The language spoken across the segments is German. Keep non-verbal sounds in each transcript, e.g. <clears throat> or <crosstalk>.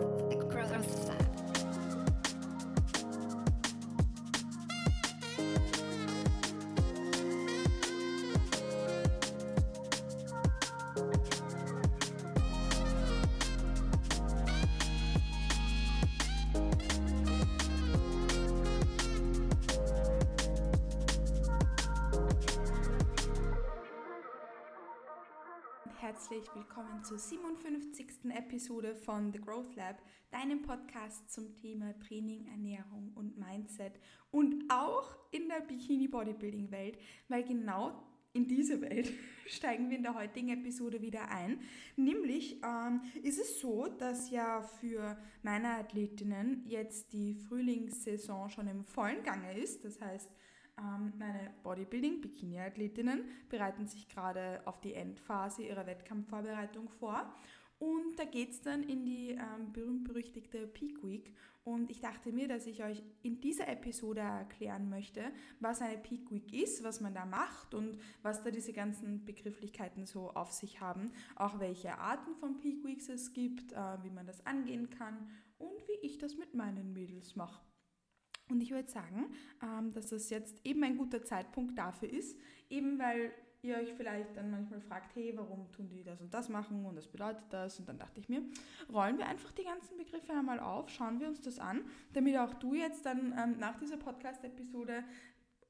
Across the side. Willkommen zur 57. Episode von The Growth Lab, deinem Podcast zum Thema Training, Ernährung und Mindset und auch in der Bikini Bodybuilding Welt, weil genau in diese Welt <laughs> steigen wir in der heutigen Episode wieder ein. Nämlich ähm, ist es so, dass ja für meine Athletinnen jetzt die Frühlingssaison schon im vollen Gange ist. Das heißt, meine Bodybuilding-Bikini-Athletinnen bereiten sich gerade auf die Endphase ihrer Wettkampfvorbereitung vor. Und da geht es dann in die ähm, berühmt-berüchtigte Peak Week. Und ich dachte mir, dass ich euch in dieser Episode erklären möchte, was eine Peak Week ist, was man da macht und was da diese ganzen Begrifflichkeiten so auf sich haben. Auch welche Arten von Peak Weeks es gibt, äh, wie man das angehen kann und wie ich das mit meinen Mädels mache. Und ich würde sagen, ähm, dass das jetzt eben ein guter Zeitpunkt dafür ist, eben weil ihr euch vielleicht dann manchmal fragt, hey, warum tun die das und das machen und was bedeutet das? Und dann dachte ich mir, rollen wir einfach die ganzen Begriffe einmal auf, schauen wir uns das an, damit auch du jetzt dann ähm, nach dieser Podcast-Episode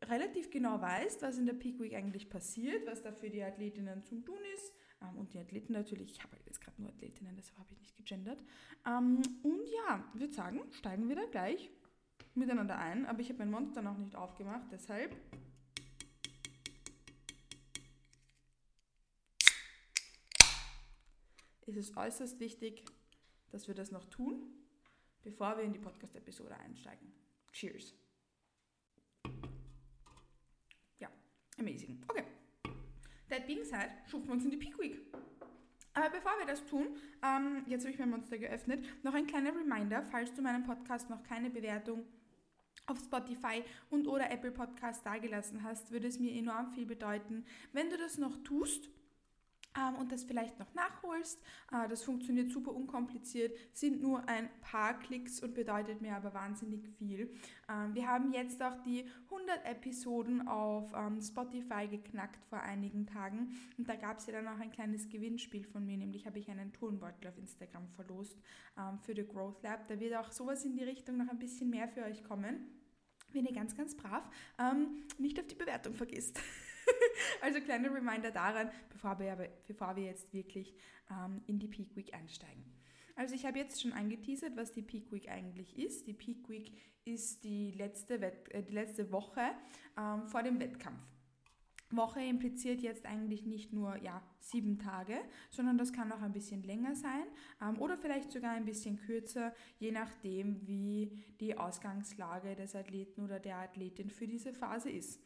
relativ genau weißt, was in der Peak Week eigentlich passiert, was da für die Athletinnen zum Tun ist. Ähm, und die Athleten natürlich, ich habe halt jetzt gerade nur Athletinnen, deshalb habe ich nicht gegendert. Und ja, würde sagen, steigen wir da gleich miteinander ein, aber ich habe mein Monster noch nicht aufgemacht, deshalb ist es äußerst wichtig, dass wir das noch tun, bevor wir in die Podcast-Episode einsteigen. Cheers. Ja, amazing. Okay. That being said, schufen wir uns in die Peak Week. Aber bevor wir das tun, ähm, jetzt habe ich mein Monster geöffnet, noch ein kleiner Reminder, falls du meinem Podcast noch keine Bewertung auf Spotify und oder Apple Podcast dagelassen hast, würde es mir enorm viel bedeuten. Wenn du das noch tust, ähm, und das vielleicht noch nachholst. Äh, das funktioniert super unkompliziert, sind nur ein paar Klicks und bedeutet mir aber wahnsinnig viel. Ähm, wir haben jetzt auch die 100 Episoden auf ähm, Spotify geknackt vor einigen Tagen und da gab es ja dann auch ein kleines Gewinnspiel von mir, nämlich habe ich einen Turnbeutel auf Instagram verlost für The Growth Lab. Da wird auch sowas in die Richtung noch ein bisschen mehr für euch kommen wenn ihr ganz, ganz brav ähm, nicht auf die Bewertung vergisst. <laughs> also kleiner Reminder daran, bevor wir, bevor wir jetzt wirklich ähm, in die Peak Week einsteigen. Also ich habe jetzt schon angeteasert, was die Peak Week eigentlich ist. Die Peak Week ist die letzte, Wett äh, die letzte Woche ähm, vor dem Wettkampf. Woche impliziert jetzt eigentlich nicht nur ja, sieben Tage, sondern das kann auch ein bisschen länger sein ähm, oder vielleicht sogar ein bisschen kürzer, je nachdem, wie die Ausgangslage des Athleten oder der Athletin für diese Phase ist.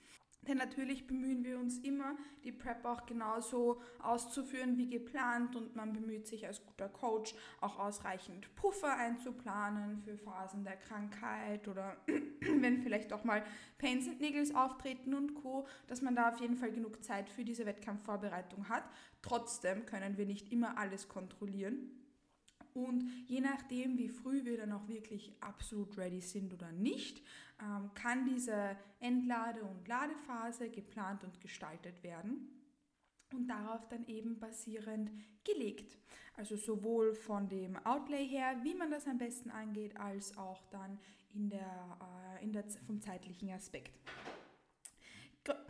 Denn natürlich bemühen wir uns immer, die Prep auch genauso auszuführen wie geplant und man bemüht sich als guter Coach auch ausreichend Puffer einzuplanen für Phasen der Krankheit oder <clears throat> wenn vielleicht auch mal Pains and Niggles auftreten und Co., dass man da auf jeden Fall genug Zeit für diese Wettkampfvorbereitung hat. Trotzdem können wir nicht immer alles kontrollieren. Und je nachdem, wie früh wir dann auch wirklich absolut ready sind oder nicht, kann diese Entlade- und Ladephase geplant und gestaltet werden und darauf dann eben basierend gelegt. Also sowohl von dem Outlay her, wie man das am besten angeht, als auch dann in der, äh, in der, vom zeitlichen Aspekt.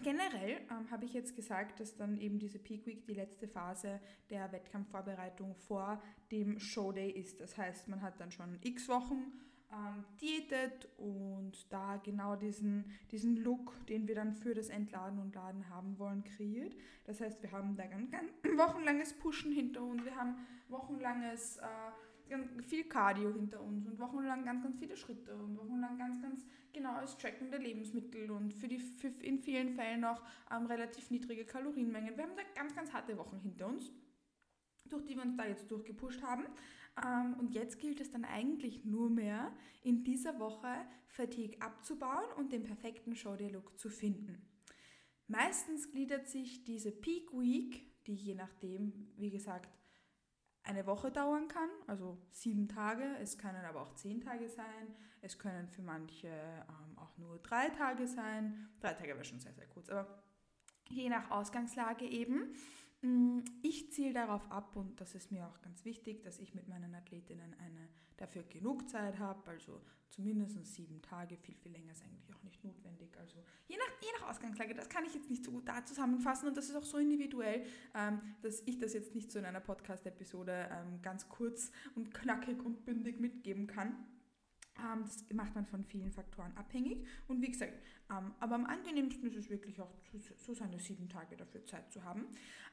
Generell ähm, habe ich jetzt gesagt, dass dann eben diese Peak Week die letzte Phase der Wettkampfvorbereitung vor dem Showday ist. Das heißt, man hat dann schon x Wochen ähm, diätet und da genau diesen, diesen Look, den wir dann für das Entladen und Laden haben wollen, kreiert. Das heißt, wir haben da ganz, ganz <laughs> wochenlanges Pushen hinter uns, wir haben wochenlanges äh, viel Cardio hinter uns und wochenlang ganz, ganz viele Schritte und wochenlang ganz, ganz genaues Tracken der Lebensmittel und für die für in vielen Fällen auch ähm, relativ niedrige Kalorienmengen. Wir haben da ganz, ganz harte Wochen hinter uns, durch die wir uns da jetzt durchgepusht haben. Ähm, und jetzt gilt es dann eigentlich nur mehr, in dieser Woche Fatigue abzubauen und den perfekten Show-Day-Look zu finden. Meistens gliedert sich diese Peak Week, die je nachdem, wie gesagt, eine Woche dauern kann, also sieben Tage. Es können aber auch zehn Tage sein. Es können für manche ähm, auch nur drei Tage sein. Drei Tage wäre schon sehr, sehr kurz, aber je nach Ausgangslage eben. Mm, ich ziele darauf ab und das ist mir auch ganz wichtig, dass ich mit meinen Athletinnen eine dafür genug Zeit habe, also zumindest sieben Tage, viel, viel länger ist eigentlich auch nicht notwendig. Also je nach, je nach Ausgangslage, das kann ich jetzt nicht so gut da zusammenfassen und das ist auch so individuell, ähm, dass ich das jetzt nicht so in einer Podcast-Episode ähm, ganz kurz und knackig und bündig mitgeben kann. Ähm, das macht man von vielen Faktoren abhängig. Und wie gesagt, ähm, aber am angenehmsten ist es wirklich auch, so seine sieben Tage dafür Zeit zu haben.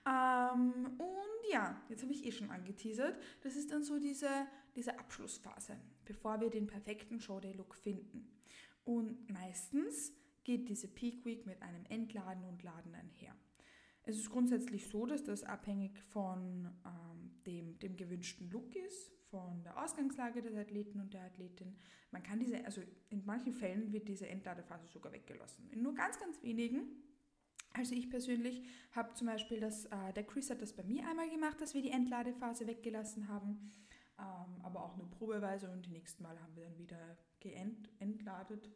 Ähm, und ja, jetzt habe ich eh schon angeteasert. Das ist dann so diese, diese Abschlussphase, bevor wir den perfekten Showday-Look finden. Und meistens geht diese Peak Week mit einem Entladen und Laden einher. Es ist grundsätzlich so, dass das abhängig von ähm, dem, dem gewünschten Look ist, von der Ausgangslage des Athleten und der Athletin. Man kann diese, also in manchen Fällen wird diese Entladephase sogar weggelassen. In nur ganz, ganz wenigen. Also ich persönlich habe zum Beispiel das, äh, der Chris hat das bei mir einmal gemacht, dass wir die Entladephase weggelassen haben, ähm, aber auch nur probeweise und die nächsten Mal haben wir dann wieder geentladet,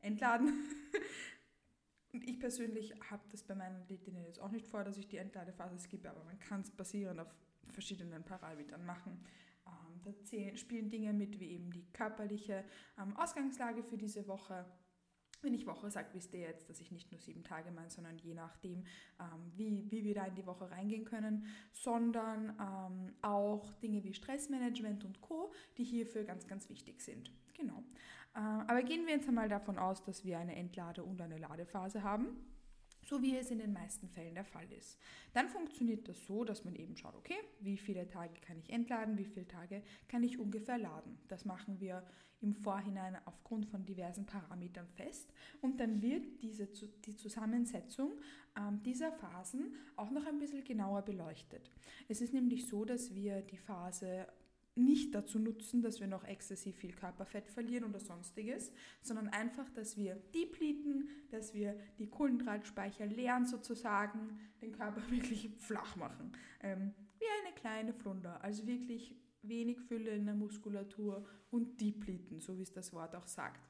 entladen. <laughs> und ich persönlich habe das bei meinen Athletinnen jetzt auch nicht vor, dass ich die Entladephase skippe, aber man kann es basierend auf verschiedenen Parametern machen. Da spielen Dinge mit, wie eben die körperliche ähm, Ausgangslage für diese Woche. Wenn ich Woche sage, wisst ihr jetzt, dass ich nicht nur sieben Tage meine, sondern je nachdem, ähm, wie, wie wir da in die Woche reingehen können, sondern ähm, auch Dinge wie Stressmanagement und Co., die hierfür ganz, ganz wichtig sind. Genau. Äh, aber gehen wir jetzt einmal davon aus, dass wir eine Entlade- und eine Ladephase haben so wie es in den meisten Fällen der Fall ist. Dann funktioniert das so, dass man eben schaut, okay, wie viele Tage kann ich entladen, wie viele Tage kann ich ungefähr laden. Das machen wir im Vorhinein aufgrund von diversen Parametern fest und dann wird diese, die Zusammensetzung ähm, dieser Phasen auch noch ein bisschen genauer beleuchtet. Es ist nämlich so, dass wir die Phase nicht dazu nutzen, dass wir noch exzessiv viel Körperfett verlieren oder sonstiges, sondern einfach, dass wir depleten, dass wir die Kohlenhydratspeicher leeren sozusagen, den Körper <laughs> wirklich flach machen. Ähm, wie eine kleine Flunder, also wirklich wenig Fülle in der Muskulatur und depleten, so wie es das Wort auch sagt.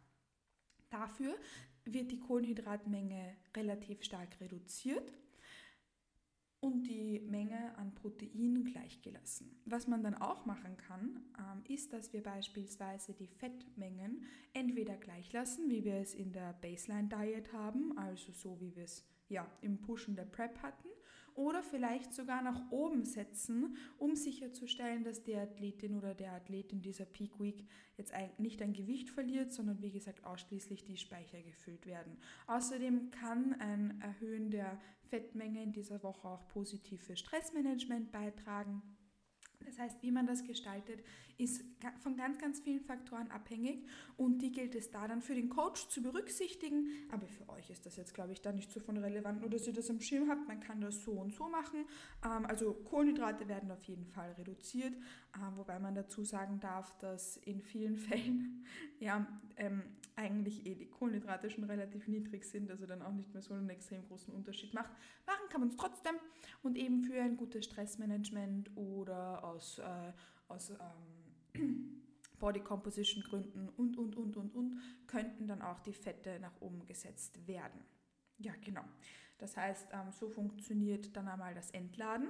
Dafür wird die Kohlenhydratmenge relativ stark reduziert und die Menge an Protein gleichgelassen. Was man dann auch machen kann, ähm, ist, dass wir beispielsweise die Fettmengen entweder gleich lassen, wie wir es in der Baseline Diet haben, also so wie wir es ja, im Pushen der Prep hatten, oder vielleicht sogar nach oben setzen, um sicherzustellen, dass die Athletin oder der Athlet in dieser Peak Week jetzt nicht ein Gewicht verliert, sondern wie gesagt ausschließlich die Speicher gefüllt werden. Außerdem kann ein Erhöhen der Fettmenge in dieser Woche auch positiv für Stressmanagement beitragen. Das heißt, wie man das gestaltet, ist von ganz, ganz vielen Faktoren abhängig und die gilt es da dann für den Coach zu berücksichtigen. Aber für euch ist das jetzt, glaube ich, da nicht so von relevant, nur dass ihr das im Schirm habt. Man kann das so und so machen. Ähm, also Kohlenhydrate werden auf jeden Fall reduziert, ähm, wobei man dazu sagen darf, dass in vielen <laughs> Fällen ja ähm, eigentlich eh die Kohlenhydrate schon relativ niedrig sind, also dann auch nicht mehr so einen extrem großen Unterschied macht. Machen kann man es trotzdem und eben für ein gutes Stressmanagement oder aus, äh, aus ähm, Body Composition Gründen und, und, und, und, und, könnten dann auch die Fette nach oben gesetzt werden. Ja, genau. Das heißt, ähm, so funktioniert dann einmal das Entladen,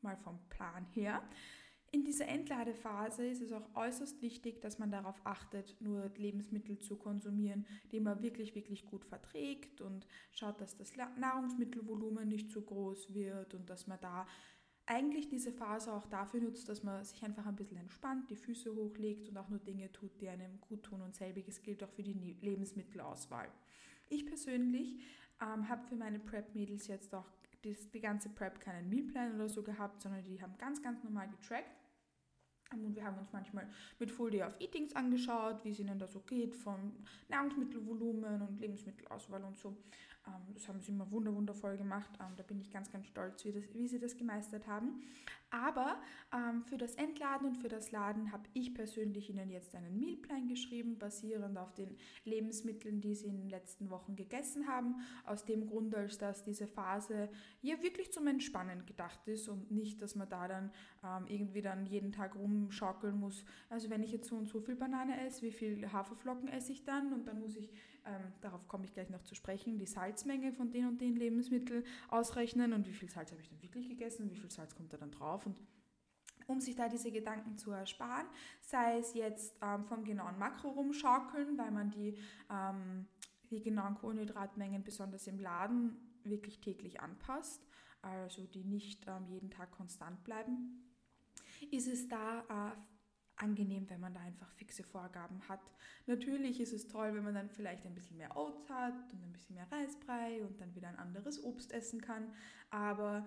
mal vom Plan her. In dieser Entladephase ist es auch äußerst wichtig, dass man darauf achtet, nur Lebensmittel zu konsumieren, die man wirklich, wirklich gut verträgt und schaut, dass das Nahrungsmittelvolumen nicht zu groß wird und dass man da eigentlich diese Phase auch dafür nutzt, dass man sich einfach ein bisschen entspannt, die Füße hochlegt und auch nur Dinge tut, die einem gut tun. Und selbiges gilt auch für die ne-, Lebensmittelauswahl. Ich persönlich ähm, habe für meine Prep-Mädels jetzt auch die, die ganze Prep keinen Mealplan oder so gehabt, sondern die haben ganz, ganz normal getrackt. Und wir haben uns manchmal mit Full Day of Eatings angeschaut, wie es ihnen da so geht, vom Nahrungsmittelvolumen und Lebensmittelauswahl und so. Ähm, das haben sie immer wundervoll gemacht. Ähm, da bin ich ganz, ganz stolz, wie, das, wie sie das gemeistert haben. Aber ähm, für das Entladen und für das Laden habe ich persönlich Ihnen jetzt einen Mealplan geschrieben, basierend auf den Lebensmitteln, die Sie in den letzten Wochen gegessen haben. Aus dem Grund, als dass diese Phase ja wirklich zum Entspannen gedacht ist und nicht, dass man da dann ähm, irgendwie dann jeden Tag rumschaukeln muss. Also wenn ich jetzt so und so viel Banane esse, wie viel Haferflocken esse ich dann? Und dann muss ich, ähm, darauf komme ich gleich noch zu sprechen, die Salzmenge von den und den Lebensmitteln ausrechnen und wie viel Salz habe ich dann wirklich gegessen, wie viel Salz kommt da dann drauf auf und um sich da diese Gedanken zu ersparen, sei es jetzt ähm, vom genauen Makro rumschaukeln, weil man die, ähm, die genauen Kohlenhydratmengen besonders im Laden wirklich täglich anpasst, also die nicht ähm, jeden Tag konstant bleiben, ist es da äh, angenehm, wenn man da einfach fixe Vorgaben hat. Natürlich ist es toll, wenn man dann vielleicht ein bisschen mehr Oats hat und ein bisschen mehr Reisbrei und dann wieder ein anderes Obst essen kann, aber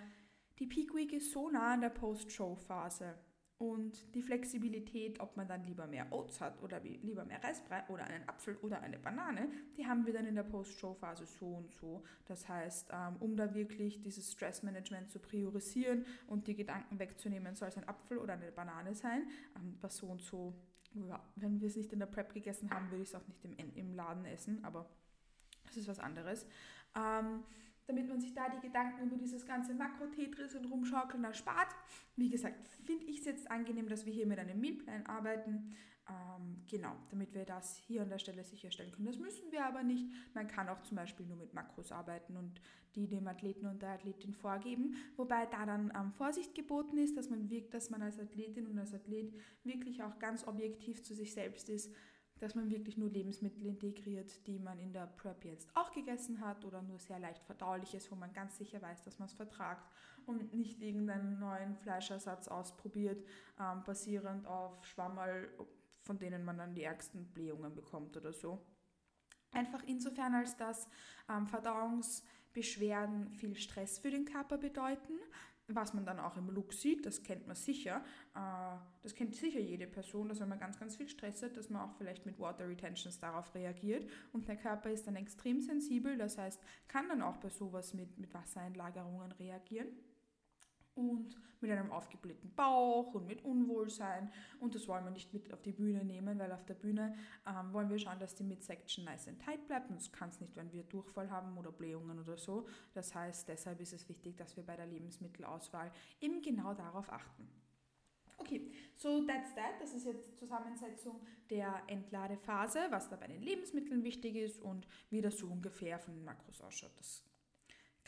die Peak Week ist so nah an der Post-Show-Phase und die Flexibilität, ob man dann lieber mehr Oats hat oder lieber mehr Reisbrei oder einen Apfel oder eine Banane, die haben wir dann in der Post-Show-Phase so und so. Das heißt, ähm, um da wirklich dieses Stressmanagement zu priorisieren und die Gedanken wegzunehmen, soll es ein Apfel oder eine Banane sein, ähm, was so und so, wenn wir es nicht in der Prep gegessen haben, würde ich es auch nicht im, im Laden essen, aber das ist was anderes. Ähm, damit man sich da die Gedanken über dieses ganze Makro-Tetris und Rumschaukeln erspart. Wie gesagt, finde ich es jetzt angenehm, dass wir hier mit einem Mealplan arbeiten. Ähm, genau, damit wir das hier an der Stelle sicherstellen können. Das müssen wir aber nicht. Man kann auch zum Beispiel nur mit Makros arbeiten und die dem Athleten und der Athletin vorgeben. Wobei da dann ähm, Vorsicht geboten ist, dass man wirkt, dass man als Athletin und als Athlet wirklich auch ganz objektiv zu sich selbst ist dass man wirklich nur Lebensmittel integriert, die man in der Prep jetzt auch gegessen hat oder nur sehr leicht verdauliches, wo man ganz sicher weiß, dass man es vertragt und nicht irgendeinen neuen Fleischersatz ausprobiert, ähm, basierend auf Schwammerl, von denen man dann die ärgsten Blähungen bekommt oder so. Einfach insofern, als dass ähm, Verdauungsbeschwerden viel Stress für den Körper bedeuten was man dann auch im Look sieht, das kennt man sicher. Äh, das kennt sicher jede Person, dass wenn man ganz, ganz viel Stress hat, dass man auch vielleicht mit Water Retentions darauf reagiert. Und der Körper ist dann extrem sensibel, das heißt, kann dann auch bei sowas mit, mit Wassereinlagerungen reagieren und mit einem aufgeblähten Bauch und mit Unwohlsein. Und das wollen wir nicht mit auf die Bühne nehmen, weil auf der Bühne ähm, wollen wir schauen, dass die Midsection nice and tight bleibt. Und das kann es nicht, wenn wir Durchfall haben oder Blähungen oder so. Das heißt, deshalb ist es wichtig, dass wir bei der Lebensmittelauswahl eben genau darauf achten. Okay, so that's that. Das ist jetzt die Zusammensetzung der Entladephase, was da bei den Lebensmitteln wichtig ist und wie das so ungefähr von den Makros ausschaut. Das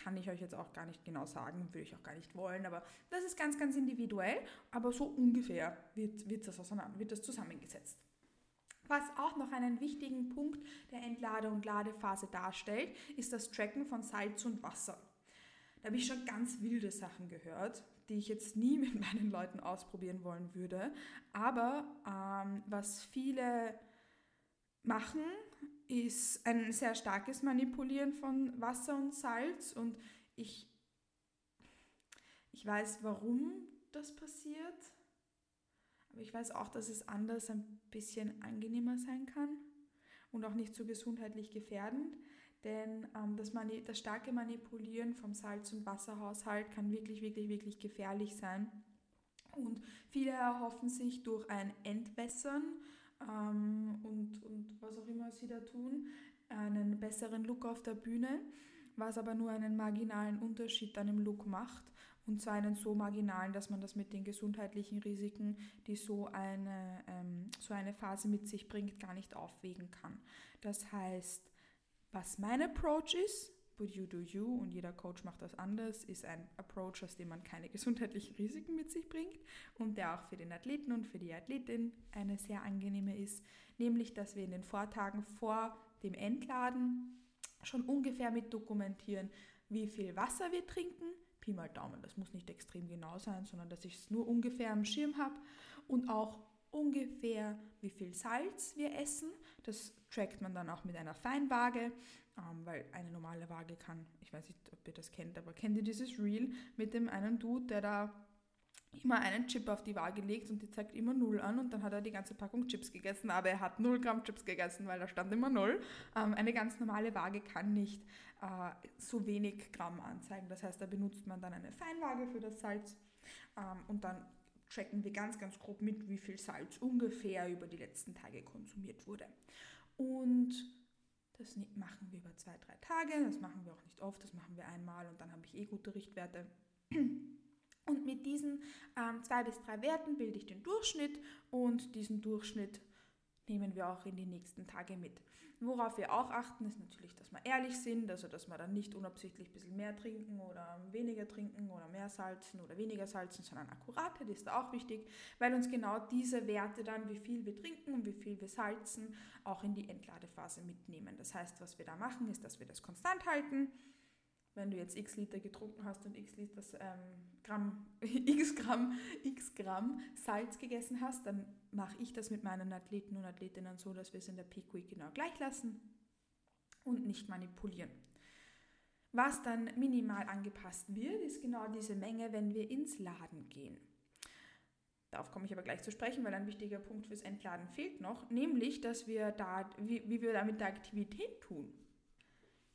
kann ich euch jetzt auch gar nicht genau sagen, würde ich auch gar nicht wollen, aber das ist ganz, ganz individuell, aber so ungefähr wird, wird, das, auseinander, wird das zusammengesetzt. Was auch noch einen wichtigen Punkt der Entlade- und Ladephase darstellt, ist das Tracken von Salz und Wasser. Da habe ich schon ganz wilde Sachen gehört, die ich jetzt nie <laughs> mit meinen Leuten ausprobieren wollen würde. Aber ähm, was viele machen, ist ein sehr starkes Manipulieren von Wasser und Salz und ich, ich weiß, warum das passiert, aber ich weiß auch, dass es anders ein bisschen angenehmer sein kann und auch nicht so gesundheitlich gefährdend, denn ähm, das, Mani das starke Manipulieren vom Salz- und Wasserhaushalt kann wirklich, wirklich, wirklich gefährlich sein. Und viele erhoffen sich durch ein Entwässern ähm, und, und was auch immer sie da tun, einen besseren Look auf der Bühne, was aber nur einen marginalen Unterschied dann im Look macht. Und zwar einen so marginalen, dass man das mit den gesundheitlichen Risiken, die so eine, ähm, so eine Phase mit sich bringt, gar nicht aufwägen kann. Das heißt, was mein Approach ist, but you do you und jeder Coach macht das anders, ist ein Approach, aus dem man keine gesundheitlichen <laughs> Risiken mit sich bringt und der auch für den Athleten und für die Athletin eine sehr angenehme ist, nämlich dass wir in den Vortagen vor dem Entladen schon ungefähr mit dokumentieren, wie viel Wasser wir trinken, Pi mal Daumen, das muss nicht extrem genau sein, sondern dass ich es nur ungefähr am Schirm habe. Und auch ungefähr, wie viel Salz wir essen. Das trackt man dann auch mit einer Feinwaage ähm, weil eine normale Waage kann, ich weiß nicht, ob ihr das kennt, aber kennt ihr dieses Reel mit dem einen Dude, der da immer einen Chip auf die Waage legt und die zeigt immer Null an und dann hat er die ganze Packung Chips gegessen, aber er hat 0 Gramm Chips gegessen, weil da stand immer Null. Ähm, eine ganz normale Waage kann nicht äh, so wenig Gramm anzeigen. Das heißt, da benutzt man dann eine Feinwaage für das Salz Ähm, und dann checken wir ganz, ganz grob mit, wie viel Salz ungefähr über die letzten Tage konsumiert wurde. Und das machen wir über zwei, drei Tage. Das machen wir auch nicht oft. Das machen wir einmal und dann habe ich eh gute Richtwerte. Und mit diesen ähm, zwei bis drei Werten bilde ich den Durchschnitt und diesen Durchschnitt nehmen wir auch in die nächsten Tage mit. Worauf wir auch achten, ist natürlich, dass wir ehrlich sind, also dass wir dann nicht unabsichtlich ein bisschen mehr trinken oder weniger trinken oder mehr salzen oder weniger salzen, sondern Akkuratheit ist auch wichtig, weil uns genau diese Werte dann, wie viel wir trinken und wie viel wir salzen, auch in die Entladephase mitnehmen. Das heißt, was wir da machen, ist, dass wir das konstant halten wenn du jetzt x Liter getrunken hast und x Liter ähm, Gramm, <laughs> x Gramm, x Gramm Salz gegessen hast, dann mache ich das mit meinen Athleten und Athletinnen so, dass wir es in der Peak Week genau gleich lassen und nicht manipulieren. Was dann minimal angepasst wird, ist genau diese Menge, wenn wir ins Laden gehen. Darauf komme ich aber gleich zu sprechen, weil ein wichtiger Punkt fürs Entladen fehlt noch, nämlich, dass wir da, wie, wie wir da mit der Aktivität tun.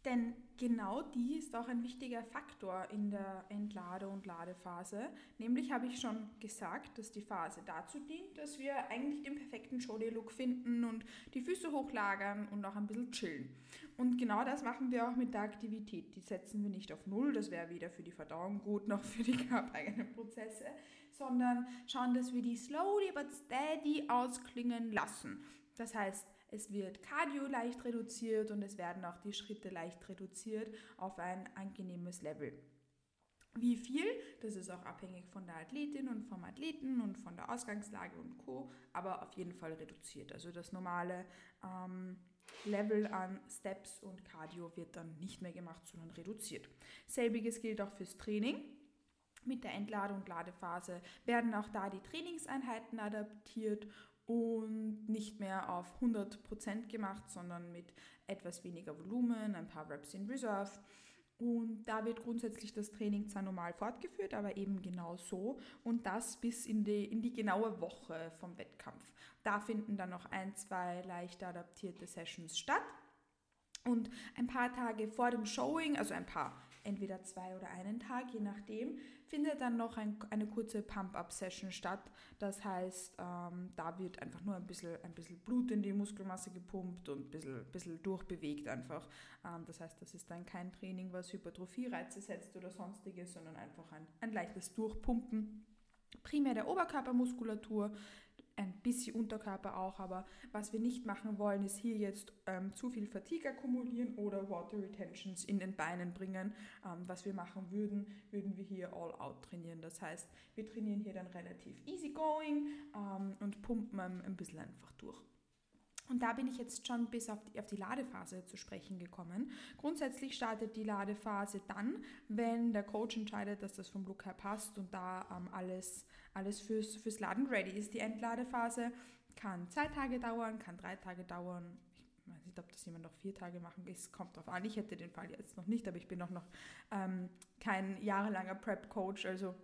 Denn genau die ist auch ein wichtiger Faktor in der Entlade- und Ladephase. Nämlich habe ich schon gesagt, dass die Phase dazu dient, dass wir eigentlich den perfekten Show-Day-Look finden und die Füße hochlagern und auch ein bisschen chillen. Und genau das machen wir auch mit der Aktivität. Die setzen wir nicht auf Null, das wäre weder für die Verdauung gut noch für die <laughs> körpereigenen Prozesse, sondern schauen, dass wir die slowly but steady ausklingen lassen. Das heißt, es wird Cardio leicht reduziert und es werden auch die Schritte leicht reduziert auf ein angenehmes Level. Wie viel, das ist auch abhängig von der Athletin und vom Athleten und von der Ausgangslage und Co., aber auf jeden Fall reduziert. Also das normale ähm, Level an Steps und Cardio wird dann nicht mehr gemacht, sondern reduziert. Selbiges gilt auch fürs Training. Mit der Entladung und Ladephase werden auch da die Trainingseinheiten adaptiert und nicht mehr auf 100% gemacht, sondern mit etwas weniger Volumen, ein paar Reps in Reserve. Und da wird grundsätzlich das Training zwar normal fortgeführt, aber eben genau so und das bis in die, in die genaue Woche vom Wettkampf. Da finden dann noch ein, zwei leicht adaptierte Sessions statt. Und ein paar Tage vor dem Showing, also ein paar, entweder zwei oder einen Tag, je nachdem, findet dann noch ein, eine kurze Pump-Up-Session statt. Das heißt, ähm, da wird einfach nur ein bisschen, ein bisschen Blut in die Muskelmasse gepumpt und ein bisschen, bisschen durchbewegt einfach. Ähm, das heißt, das ist dann kein Training, was Hypertrophie-Reize setzt oder sonstiges, sondern einfach ein, ein leichtes Durchpumpen primär der Oberkörpermuskulatur, ein bisschen Unterkörper auch, aber was wir nicht machen wollen, ist hier jetzt ähm, zu viel Fatigue akkumulieren oder Water Retentions in den Beinen bringen. Ähm, was wir machen würden, würden wir hier all out trainieren. Das heißt, wir trainieren hier dann relativ easy going ähm, und pumpen ein bisschen einfach durch. Und da bin ich jetzt schon bis auf die, auf die, Ladephase zu sprechen gekommen. Grundsätzlich startet die Ladephase dann, wenn der Coach entscheidet, dass das vom Look her passt und da ähm, alles, alles fürs, fürs Laden ready ist. Die Endladephase kann zwei Tage dauern, kann drei Tage dauern. Ich weiß nicht, ob das jemand noch vier Tage machen. Es kommt drauf an. Ich hätte den Fall jetzt noch nicht, aber ich bin auch noch ähm, kein jahrelanger Prep-Coach. Also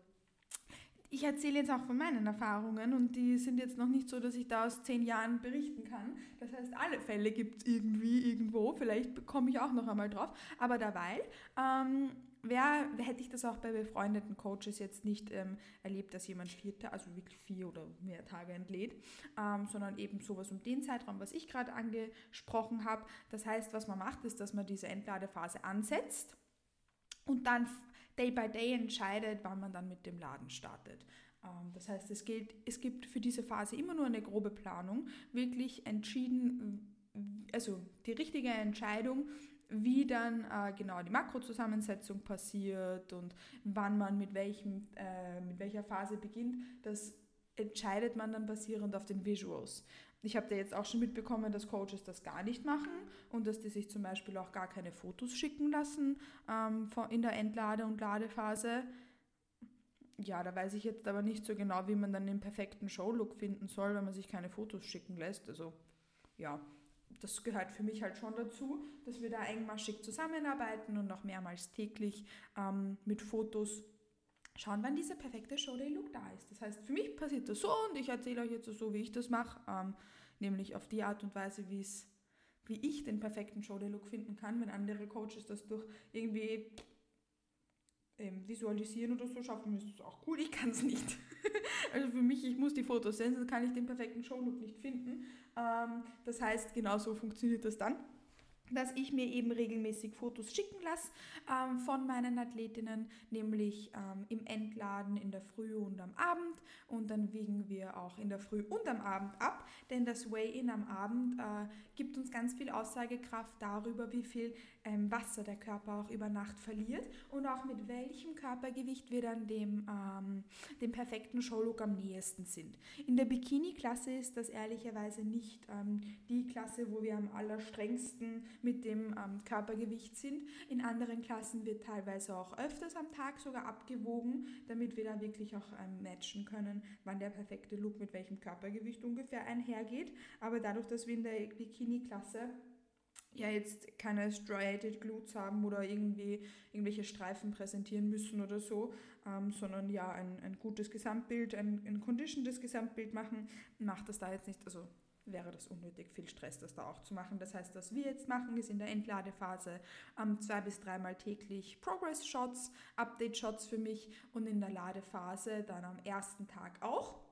ich erzähle jetzt auch von meinen Erfahrungen und die sind jetzt noch nicht so, dass ich da aus zehn Jahren berichten kann. Das heißt, alle Fälle gibt es irgendwie irgendwo. Vielleicht komme ich auch noch einmal drauf. Aber dabei ähm, wer, hätte ich das auch bei befreundeten Coaches jetzt nicht ähm, erlebt, dass jemand vier, also wirklich vier oder mehr Tage entlädt, ähm, sondern eben sowas um den Zeitraum, was ich gerade angesprochen habe. Das heißt, was man macht, ist, dass man diese Entladephase ansetzt und dann Day by Day entscheidet, wann man dann mit dem Laden startet. Ähm, das heißt, es, gilt, es gibt für diese Phase immer nur eine grobe Planung, wirklich entschieden, also die richtige Entscheidung, wie dann äh, genau die Makrozusammensetzung passiert und wann man mit, welchem, äh, mit welcher Phase beginnt, das entscheidet man dann basierend auf den Visuals. Ich habe da jetzt auch schon mitbekommen, dass Coaches das gar nicht machen und dass die sich zum Beispiel auch gar keine Fotos schicken lassen ähm, in der Entlade- und Ladephase. Ja, da weiß ich jetzt aber nicht so genau, wie man dann den perfekten Showlook finden soll, wenn man sich keine Fotos schicken lässt. Also ja, das gehört für mich halt schon dazu, dass wir da engmaschig zusammenarbeiten und auch mehrmals täglich ähm, mit Fotos schauen, wann dieser perfekte Showday-Look da ist. Das heißt, für mich passiert das so und ich erzähle euch jetzt so, wie ich das mache, ähm, nämlich auf die Art und Weise, wie es wie ich den perfekten Showday-Look finden kann, wenn andere Coaches das durch irgendwie ähm, visualisieren oder so schaffen, ist das auch cool. Ich kann es nicht. <laughs> also für mich, ich muss die Fotos sehen, sonst kann ich den perfekten Showlook nicht finden. Ähm, das heißt, genau so funktioniert das dann dass ich mir eben regelmäßig Fotos schicken lasse ähm, von meinen Athletinnen, nämlich ähm, im Entladen in der Früh und am Abend. Und dann wiegen wir auch in der Früh und am Abend ab, denn das Weigh-In am Abend äh, gibt uns ganz viel Aussagekraft darüber, wie viel ähm, Wasser der Körper auch über Nacht verliert und auch mit welchem Körpergewicht wir dann dem, ähm, dem perfekten Showlook am nächsten sind. In der Bikini-Klasse ist das ehrlicherweise nicht ähm, die Klasse, wo wir am allerstrengsten mit dem ähm, Körpergewicht sind. In anderen Klassen wird teilweise auch öfters am Tag sogar abgewogen, damit wir da wirklich auch ähm, matchen können, wann der perfekte Look mit welchem Körpergewicht ungefähr einhergeht. Aber dadurch, dass wir in der Bikini-Klasse ja jetzt keine striated glutes haben oder irgendwie irgendwelche Streifen präsentieren müssen oder so, ähm, sondern ja ein, ein gutes Gesamtbild, ein, ein conditionedes Gesamtbild machen, macht das da jetzt nicht, also wäre das unnötig viel Stress, das da auch zu machen. Das heißt, was wir jetzt machen, ist in der Entladephase ähm, zwei bis dreimal täglich Progress-Shots, Update-Shots für mich und in der Ladephase dann am ersten Tag auch.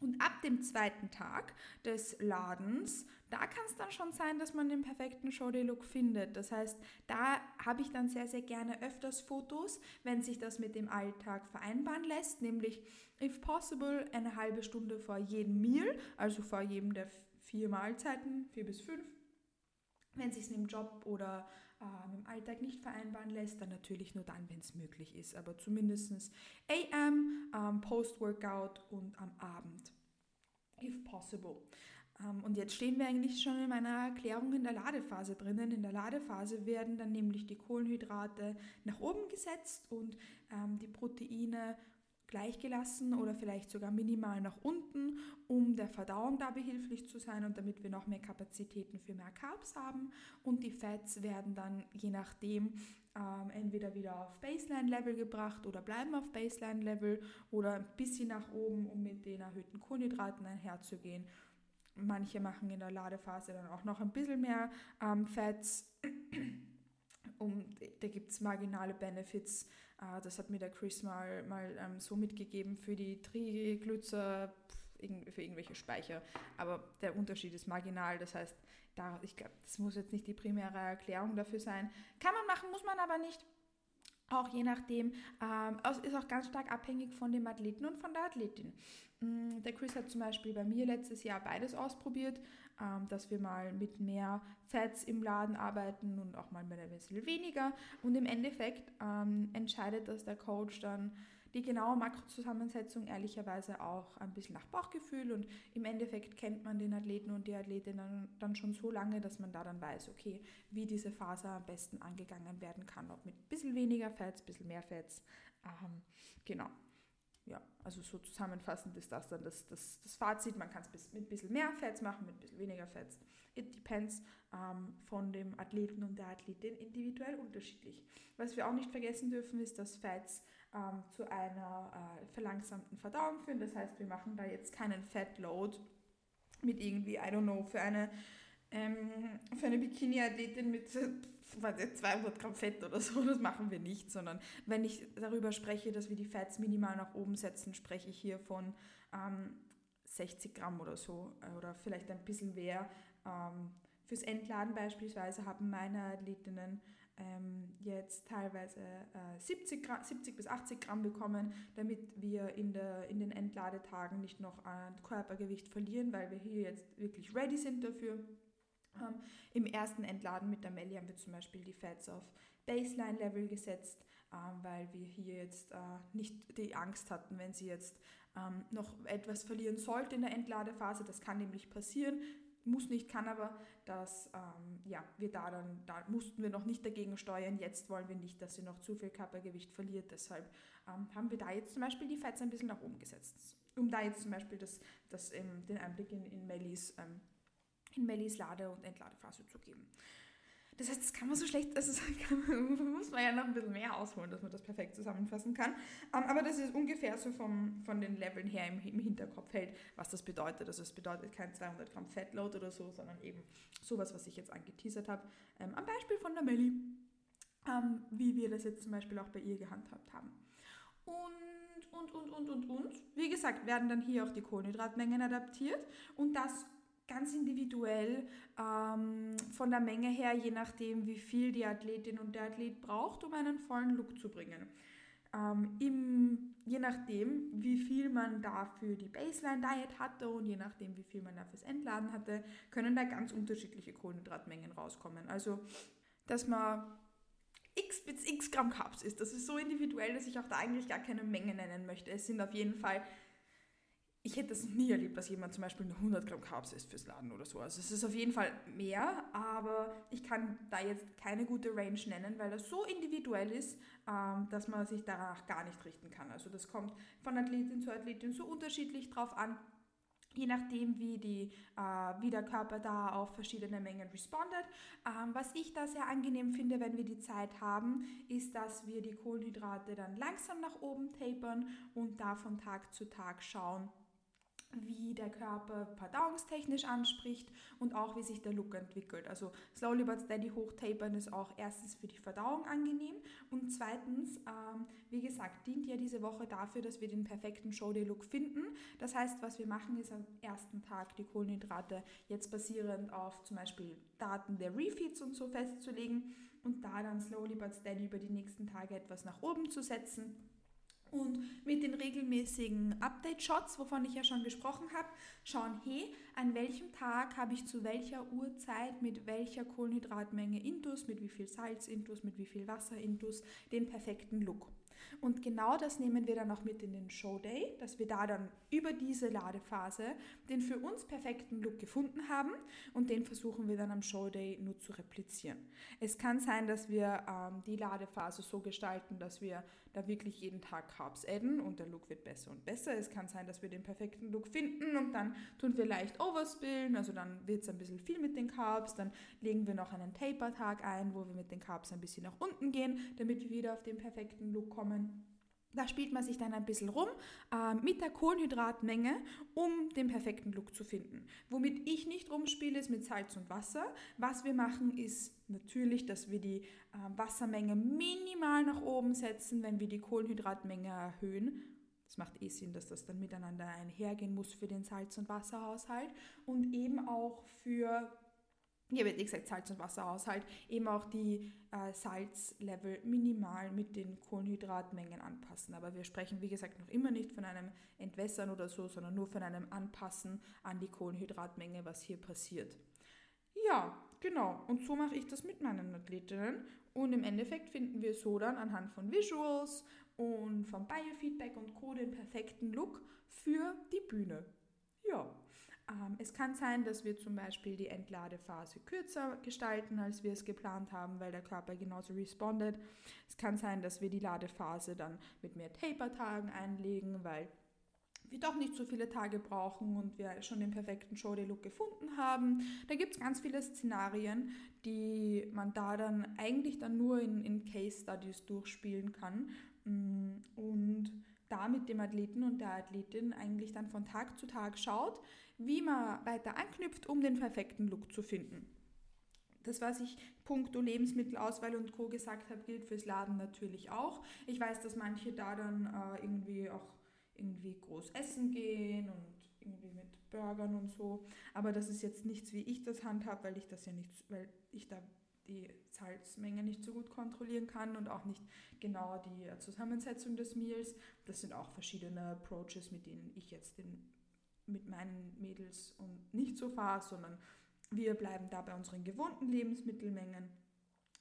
Und ab dem zweiten Tag des Ladens, da kann es dann schon sein, dass man den perfekten Show-Day-Look findet. Das heißt, da habe ich dann sehr, sehr gerne öfters Fotos, wenn sich das mit dem Alltag vereinbaren lässt, nämlich, if possible, eine halbe Stunde vor jedem Meal, also vor jedem der vier Mahlzeiten, vier bis fünf. Wenn sich es dem Job oder äh, mit dem Alltag nicht vereinbaren lässt, dann natürlich nur dann, wenn es möglich ist. Aber zumindest AM, ähm, Post-Workout und am Abend, if possible. Ähm, und jetzt stehen wir eigentlich schon in meiner Erklärung in der Ladephase drinnen. In der Ladephase werden dann nämlich die Kohlenhydrate nach oben gesetzt und ähm, die Proteine gleichgelassen oder vielleicht sogar minimal nach unten, um der Verdauung da behilflich zu sein und damit wir noch mehr Kapazitäten für mehr Carbs haben. Und die Fats werden dann je nachdem ähm, entweder wieder auf Baseline-Level gebracht oder bleiben auf Baseline-Level oder ein bisschen nach oben, um mit den erhöhten Kohlenhydraten einherzugehen. Manche machen in der Ladephase dann auch noch ein bisschen mehr ähm, Fats. Um, da gibt es marginale Benefits äh, das hat mir der Chris mal, mal ähm, so mitgegeben für die Triglycer, für irgendwelche Speicher. Aber der Unterschied ist marginal. Das heißt, da, ich glaube, das muss jetzt nicht die primäre Erklärung dafür sein. Kann man machen, muss man aber nicht. Auch je nachdem, ähm, ist auch ganz stark abhängig von dem Athleten und von der Athletin. Mm, der Chris hat zum Beispiel bei mir letztes Jahr beides ausprobiert, dass wir mal mit mehr Fats im Laden arbeiten und auch mal mit ein bisschen weniger. Und im Endeffekt ähm, entscheidet das der Coach dann die genaue Makrozusammensetzung ehrlicherweise auch ein bisschen nach Bauchgefühl und im Endeffekt kennt man den Athleten und die Athletin dann, dann schon so lange, dass man da dann weiß, okay, wie diese Phase am besten angegangen werden kann, ob mit ein bisschen weniger Fats, ein bisschen mehr Fats. Ähm, genau ja, also so zusammenfassend ist das dann das, das, das Fazit. Man kann es mit ein bisschen mehr Fats machen, mit ein bisschen weniger Fats. It depends ähm, von dem Athleten und der Athletin individuell unterschiedlich. Was wir auch nicht vergessen dürfen, ist, dass Fats ähm, zu einer äh, verlangsamten Verdauung führen. Das heißt, wir machen da jetzt keinen Fat Load mit irgendwie, I don't know, für eine, ähm, für eine Bikini-Athletin mit <laughs> 200 Gramm Fett oder so, das machen wir nicht, sondern wenn ich darüber spreche, dass wir die Fats minimal nach oben setzen, spreche ich hier von ähm, 60 Gramm oder so äh, oder vielleicht ein bisschen mehr. Ähm, fürs Entladen beispielsweise haben meine Athletinnen ähm, jetzt teilweise äh, 70, Gramm, 70 bis 80 Gramm bekommen, damit wir in, der, in den Entladetagen nicht noch an Körpergewicht verlieren, weil wir hier jetzt wirklich ready sind dafür. Ähm, Im ersten Entladen mit der Melli haben wir zum Beispiel die Fats auf Baseline-Level gesetzt, ähm, weil wir hier jetzt äh, nicht die Angst hatten, wenn sie jetzt ähm, noch etwas verlieren sollte in der Entladephase. Das kann nämlich passieren, muss nicht, kann aber, dass ähm, ja, wir da dann, da mussten wir noch nicht dagegen steuern. Jetzt wollen wir nicht, dass sie noch zu viel Körpergewicht verliert. Deshalb ähm, haben wir da jetzt zum Beispiel die Fats ein bisschen nach oben gesetzt. Um da jetzt zum Beispiel das, das, ähm, den Einblick in, in Mellis ähm, in Mellis Lade- und Entladephase zu geben. Das heißt, das kann man so schlecht, also <laughs> man, muss man ja noch ein bisschen mehr ausholen, dass man das perfekt zusammenfassen kann. Ähm, aber das ist ungefähr so vom, von den Leveln her im, im Hinterkopf hält, was das bedeutet. Also es bedeutet kein 200 Gramm Fatload oder so, sondern eben sowas, was ich jetzt angeteasert habe. Ähm, am Beispiel von der Melli. ähm, wie wir das jetzt zum Beispiel auch bei ihr gehandhabt haben. Und, und, und, und, und, und. Wie gesagt, werden dann hier auch die Kohlenhydratmengen adaptiert und das ganz individuell ähm, von der Menge her, je nachdem, wie viel die Athletin und der Athlet braucht, um einen vollen Look zu bringen. Ähm, im, je nachdem, wie viel man dafür die Baseline-Diet hatte und je nachdem, wie viel man dafür das Entladen hatte, können da ganz unterschiedliche Kohlenhydratmengen rauskommen. Also, dass man x bis x Gramm Carbs ist, das ist so individuell, dass ich auch da eigentlich gar keine Menge nennen möchte. Es sind auf jeden Fall ich hätte es nie erlebt, dass jemand zum Beispiel nur 100 Gramm Carbs isst fürs Laden oder so. Also es ist auf jeden Fall mehr, aber ich kann da jetzt keine gute Range nennen, weil das so individuell ist, ähm, dass man sich danach gar nicht richten kann. Also das kommt von Athletin zu Athletin so unterschiedlich drauf an, je nachdem, wie, die, äh, wie der Körper da auf verschiedene Mengen respondet. Ähm, was ich da sehr angenehm finde, wenn wir die Zeit haben, ist, dass wir die Kohlenhydrate dann langsam nach oben tapern und da von Tag zu Tag schauen, wie der Körper verdauungstechnisch anspricht und auch wie sich der Look entwickelt. Also Slowly but Steady hochtapern ist auch erstens für die Verdauung angenehm und zweitens, ähm, wie gesagt, dient ja diese Woche dafür, dass wir den perfekten Showday-Look finden. Das heißt, was wir machen, ist am ersten Tag die Kohlenhydrate jetzt basierend auf zum Beispiel Daten der Refeeds und so festzulegen und da dann Slowly but Steady über die nächsten Tage etwas nach oben zu setzen und mit den regelmäßigen Update-Shots, wovon ich ja schon gesprochen habe, schauen, hey, an welchem Tag habe ich zu welcher Uhrzeit mit welcher Kohlenhydratmenge Intus, mit wie viel Salz Intus, mit wie viel Wasser Intus den perfekten Look. Und genau das nehmen wir dann auch mit in den Showday, dass wir da dann über diese Ladephase den für uns perfekten Look gefunden haben und den versuchen wir dann am Showday nur zu replizieren. Es kann sein, dass wir ähm, die Ladephase so gestalten, dass wir da wirklich jeden Tag Carbs adden und der Look wird besser und besser. Es kann sein, dass wir den perfekten Look finden und dann tun wir leicht overspillen, also dann wird es ein bisschen viel mit den Carbs, dann legen wir noch einen Taper-Tag ein, wo wir mit den Carbs ein bisschen nach unten gehen, damit wir wieder auf den perfekten Look kommen. Da spielt man sich dann ein bisschen rum äh, mit der Kohlenhydratmenge, um den perfekten Look zu finden. Womit ich nicht rumspiele, ist mit Salz und Wasser. Was wir machen, ist natürlich, dass wir die äh, Wassermenge minimal nach oben setzen, wenn wir die Kohlenhydratmenge erhöhen. Das macht eh Sinn, dass das dann miteinander einhergehen muss für den Salz- und Wasserhaushalt und eben auch für ich habe jetzt gesagt Salz- und Wasserhaushalt, eben auch die äh, Salzlevel minimal mit den Kohlenhydratmengen anpassen. Aber wir sprechen, wie gesagt, noch immer nicht von einem Entwässern oder so, sondern nur von einem Anpassen an die Kohlenhydratmenge, was hier passiert. Ja, genau. Und so mache ich das mit meinen Athletinnen. Und im Endeffekt finden wir so dann anhand von Visuals und vom Biofeedback und Co. den perfekten Look für die Bühne. Ja. Ähm, es kann sein, dass wir zum Beispiel die Entladephase kürzer gestalten, als wir es geplant haben, weil der Körper genauso respondet. Es kann sein, dass wir die Ladephase dann mit mehr Taper-Tagen einlegen, weil wir doch nicht so viele Tage brauchen und wir schon den perfekten Show-Day-Look gefunden haben. Da gibt es ganz viele Szenarien, die man da dann eigentlich dann nur in, in Case-Studies durchspielen kann. Mm, und da mit dem Athleten und der Athletin eigentlich dann von Tag zu Tag schaut, wie man weiter anknüpft, um den perfekten Look zu finden. Das, was ich puncto Lebensmittelauswahl und Co. gesagt habe, gilt fürs Laden natürlich auch. Ich weiß, dass manche da dann äh, irgendwie auch irgendwie groß essen gehen und irgendwie mit Burgern und so. Aber das ist jetzt nichts, wie ich das handhabe, weil ich das ja nicht, weil ich da die Salzmenge nicht so gut kontrollieren kann und auch nicht genau die Zusammensetzung des Meals. Das sind auch verschiedene Approaches, mit denen ich jetzt den mit meinen Mädels und nicht so fahre, sondern wir bleiben da bei unseren gewohnten Lebensmittelmengen,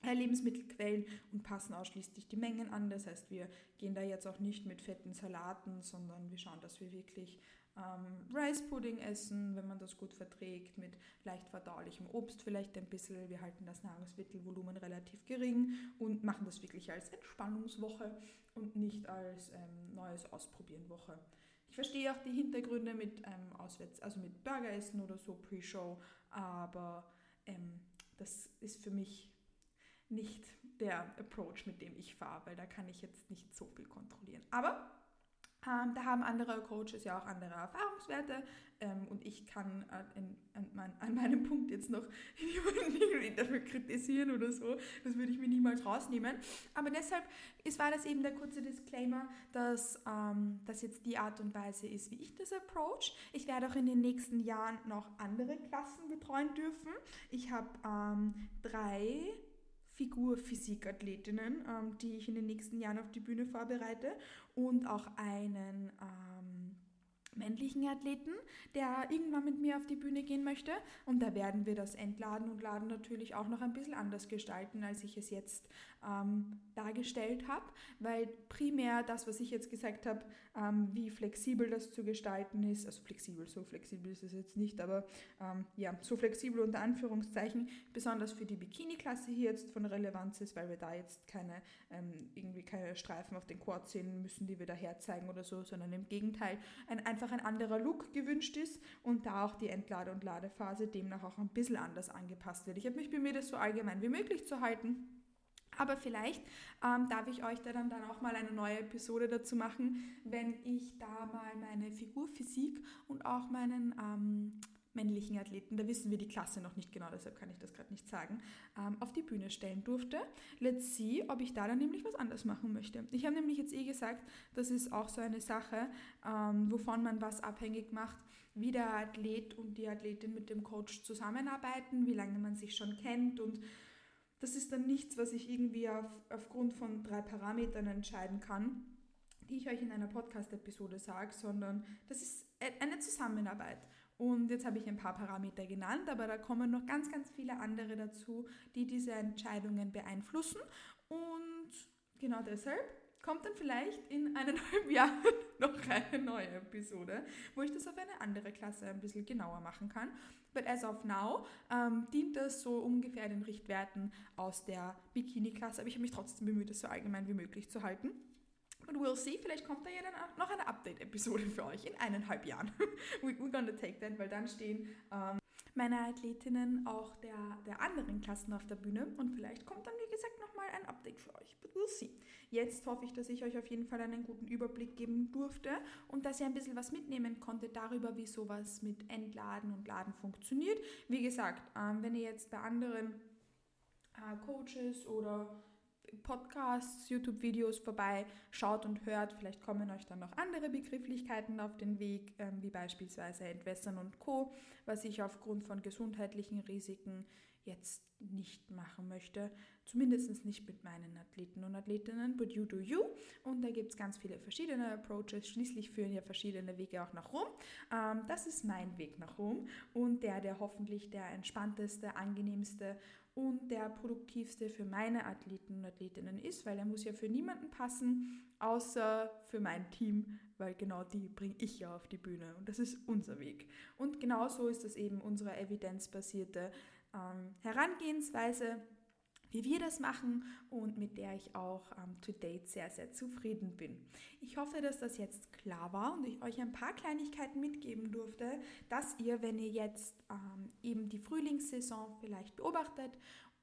äh, Lebensmittelquellen und passen ausschließlich die Mengen an. Das heißt, wir gehen da jetzt auch nicht mit fetten Salaten, sondern wir schauen, dass wir wirklich ähm, Rice Pudding essen, wenn man das gut verträgt, mit leicht verdaulichem Obst vielleicht ein bisschen. Wir halten das Nahrungsmittelvolumen relativ gering und machen das wirklich als Entspannungswoche und nicht als ähm, neues Ausprobieren-Woche. Ich verstehe auch die Hintergründe mit ähm, Auswärts, also mit Burgeressen oder so Pre-Show, aber ähm, das ist für mich nicht der Approach, mit dem ich fahre, weil da kann ich jetzt nicht so viel kontrollieren. Aber da haben andere Coaches ja auch andere Erfahrungswerte ähm, und ich kann äh, in, an, mein, an, meinem <laughs> Punkt jetzt noch <laughs> niemanden dafür kritisieren oder so. Das würde ich mir niemals rausnehmen. Aber deshalb ist, war das eben der kurze Disclaimer, dass ähm, das jetzt die Art und Weise ist, wie ich das approach. Ich werde auch in den nächsten Jahren noch andere Klassen betreuen dürfen. Ich habe ähm, drei Figur-Physik-Athletinnen, ähm, die ich in den nächsten Jahren auf die Bühne vorbereite und auch einen ähm, männlichen Athleten, der irgendwann mit mir auf die Bühne gehen möchte. Und da werden wir das Entladen und Laden natürlich auch noch ein bisschen anders gestalten, als ich es jetzt ähm, dargestellt habe, weil primär das, was ich jetzt gesagt habe, ähm, wie flexibel das zu gestalten ist, also flexibel, so flexibel ist es jetzt nicht, aber ähm, ja, so flexibel unter Anführungszeichen, besonders für die Bikini-Klasse hier jetzt von Relevanz ist, weil wir da jetzt keine, ähm, irgendwie keine Streifen auf den Quad sehen müssen, die wir da herzeigen oder so, sondern im Gegenteil ein, einfach ein anderer Look gewünscht ist und da auch die Entlade- und Ladephase demnach auch ein bisschen anders angepasst wird. Ich habe mich bemüht, das so allgemein wie möglich zu halten. Aber vielleicht ähm, darf ich euch da dann, dann auch mal eine neue Episode dazu machen, wenn ich da mal meine Figurphysik und auch meinen ähm, männlichen Athleten, da wissen wir die Klasse noch nicht genau, deshalb kann ich das gerade nicht sagen, ähm, auf die Bühne stellen durfte. Let's see, ob ich da dann nämlich was anders machen möchte. Ich habe nämlich jetzt eh gesagt, das ist auch so eine Sache, ähm, wovon man was abhängig macht, wie der Athlet und die Athletin mit dem Coach zusammenarbeiten, wie lange man sich schon kennt und das ist dann nichts, was ich irgendwie auf, aufgrund von drei Parametern entscheiden kann, die ich euch in einer Podcast-Episode sage, sondern das ist e-, eine Zusammenarbeit. Und jetzt habe ich ein paar Parameter genannt, aber da kommen noch ganz, ganz viele andere dazu, die diese Entscheidungen beeinflussen. Und genau deshalb kommt dann vielleicht in eineinhalb <laughs> Jahren <laughs> noch eine neue Episode, wo ich das auf eine andere Klasse ein bisschen genauer machen kann. But as of now ähm, dient das so ungefähr den Richtwerten aus der Bikini-Klasse, aber ich habe mich trotzdem bemüht, das so allgemein wie möglich zu halten. Und we'll see, vielleicht kommt da ja dann noch eine Update-Episode für euch in eineinhalb Jahren. <laughs> We're gonna take that, weil dann stehen ähm, meine Athletinnen auch der, der anderen Klassen auf der Bühne und vielleicht kommt dann, wie gesagt, nochmal ein Update für euch. But we'll see. Jetzt hoffe ich, dass ich euch auf jeden Fall einen guten Überblick geben durfte und dass ihr ein bisschen was mitnehmen konntet darüber, wie sowas mit Entladen und Laden funktioniert. Wie gesagt, ähm, wenn ihr jetzt bei anderen äh, Coaches oder Podcasts, YouTube-Videos vorbei, schaut und hört. Vielleicht kommen euch dann noch andere Begrifflichkeiten auf den Weg, ähm, wie beispielsweise Entwässern und Co., was ich aufgrund von gesundheitlichen Risiken jetzt nicht machen möchte. Zumindest nicht mit meinen Athleten und Athletinnen, but you do you. Und da gibt es ganz viele verschiedene Approaches. Schließlich führen ja verschiedene Wege auch nach Rom. Ähm, das ist mein Weg nach Rom und der, der hoffentlich der entspannteste, angenehmste und der produktivste für meine Athleten und Athletinnen ist, weil er muss ja für niemanden passen, außer für mein Team, weil genau die bringe ich ja auf die Bühne und das ist unser Weg. Und genauso ist das eben unsere evidenzbasierte ähm, Herangehensweise, wie wir das machen und mit der ich auch ähm, to date sehr, sehr zufrieden bin. Ich hoffe, dass das jetzt klar war und ich euch ein paar Kleinigkeiten mitgeben durfte, dass ihr, wenn ihr jetzt ähm, eben die Frühlingssaison vielleicht beobachtet,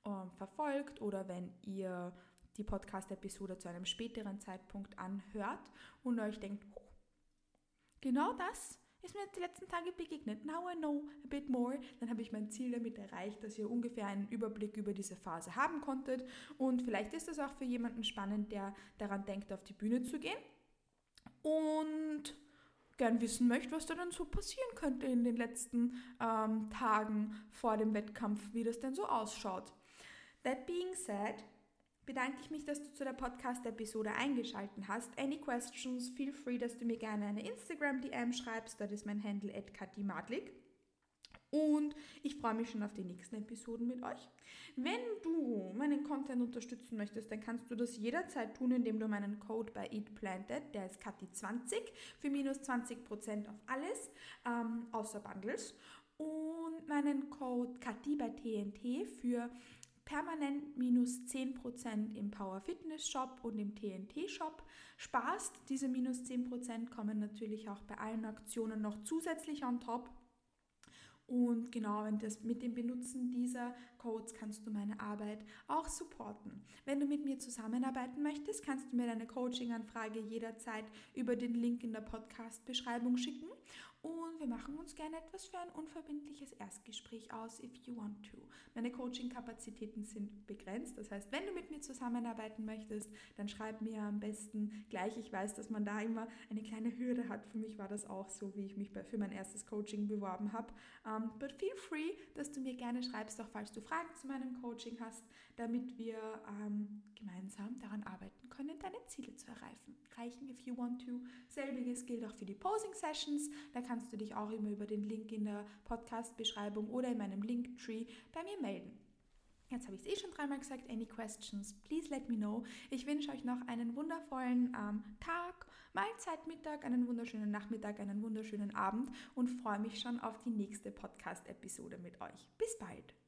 ähm, verfolgt oder wenn ihr die Podcast-Episode zu einem späteren Zeitpunkt anhört und euch denkt, oh, genau das ist mir jetzt die letzten Tage begegnet. Now I know a bit more. Dann habe ich mein Ziel damit erreicht, dass ihr ungefähr einen Überblick über diese Phase haben konntet. Und vielleicht ist das auch für jemanden spannend, der daran denkt, auf die Bühne zu gehen. Und gern wissen möchte, was da dann so passieren könnte in den letzten ähm, Tagen vor dem Wettkampf, wie das denn so ausschaut. That being said, bedanke ich mich, dass du zu der Podcast-Episode eingeschaltet hast. Any questions, feel free, dass du mir gerne eine Instagram-DM schreibst. Das ist mein Handle at Madlik. Und ich freue mich schon auf die nächsten Episoden mit euch. Wenn du meinen Content unterstützen möchtest, dann kannst du das jederzeit tun, indem du meinen Code bei EatPlanted, der ist Kati20, für minus 20% auf alles, ähm, außer Bundles. Und meinen Code Kati bei TNT für permanent minus 10% im Power Fitness Shop und im TNT Shop sparst. Diese minus 10% kommen natürlich auch bei allen Aktionen noch zusätzlich on top. Und genau das, mit dem Benutzen dieser Codes kannst du meine Arbeit auch supporten. Wenn du mit mir zusammenarbeiten möchtest, kannst du mir deine Coaching-Anfrage jederzeit über den Link in der Podcast-Beschreibung schicken. Und wir machen uns gerne etwas für ein unverbindliches Erstgespräch aus, if you want to. Meine Coaching-Kapazitäten sind begrenzt. Das heißt, wenn du mit mir zusammenarbeiten möchtest, dann schreib mir am besten gleich. Ich weiß, dass man da immer eine kleine Hürde hat. Für mich war das auch so, wie ich mich für mein erstes Coaching beworben habe. Um, ähm, but feel free, dass du mir gerne schreibst, auch falls du Fragen zu meinem Coaching hast, damit wir ähm, gemeinsam daran arbeiten können, deine Ziele zu erreichen. Reichen, if you want to. Selbiges gilt auch für die Posing-Sessions. Da kannst du dich auch immer über den Link in der Podcast-Beschreibung oder in meinem Linktree bei mir melden. Jetzt habe ich es eh schon dreimal gesagt. Any questions, please let me know. Ich wünsche euch noch einen wundervollen ähm, Tag, Mahlzeit, Mittag, einen wunderschönen Nachmittag, einen wunderschönen Abend und freue mich schon auf die nächste Podcast-Episode mit euch. Bis bald!